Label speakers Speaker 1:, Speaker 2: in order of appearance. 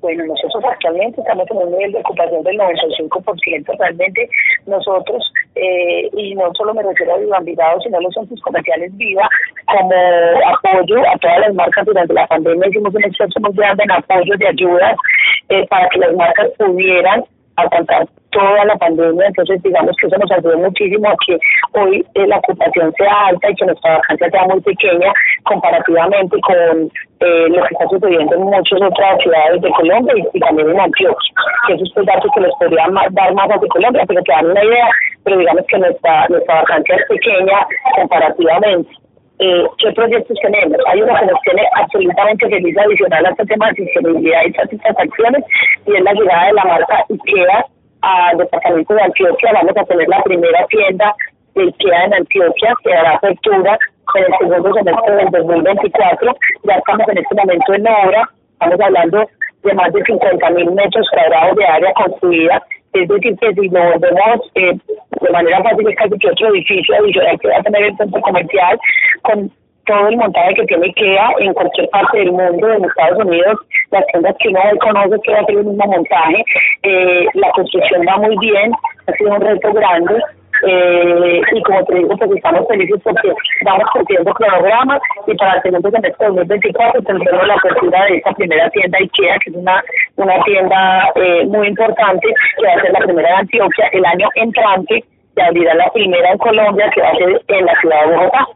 Speaker 1: Bueno, nosotros actualmente estamos en un nivel de ocupación del 95%. Realmente nosotros, eh, y no solo me refiero a Viva Envigado, sino a los centros comerciales Viva, como apoyo a todas las marcas durante la pandemia, hicimos un esfuerzo muy grande en apoyo de ayudas eh, para que las marcas pudieran alcanzar toda la pandemia, entonces digamos que eso nos ayudó muchísimo a que hoy eh, la ocupación sea alta y que nuestra vacancia sea muy pequeña comparativamente con eh, lo que está sucediendo en muchas otras ciudades de Colombia y, también en Antioquia, que esos son datos que les podría dar más a Colombia, pero que dan una idea, pero digamos que nuestra, nuestra vacancia es pequeña comparativamente. Eh, ¿Qué proyectos tenemos? Hay uno que nos tiene absolutamente feliz adicional a este tema de sostenibilidad y satisfacciones y es la llegada de la marca IKEA al departamento de Antioquia. Vamos a tener la primera tienda de IKEA en Antioquia que dará apertura en el segundo semestre del 2024. Ya estamos en este momento en obra. Estamos hablando de más de 50 mil metros cuadrados de área construida. Es decir, que si lo vemos eh, de manera fácil, es casi que otro edificio adicional que va a tener el centro comercial con todo el montaje que tiene IKEA en cualquier parte del mundo, en Estados Unidos, las tiendas que uno conoce que va a ser el mismo montaje. Eh, la construcción va muy bien, ha sido un reto grande. Eh, y como te digo, pues estamos felices porque vamos cumpliendo cronogramas y para el segundo semestre de 2024 tendremos la apertura de esta primera tienda IKEA, que es una, una tienda eh, muy importante, que va a ser la primera de Antioquia el año entrante y abrirá la primera en Colombia, que va a ser en la ciudad de Bogotá.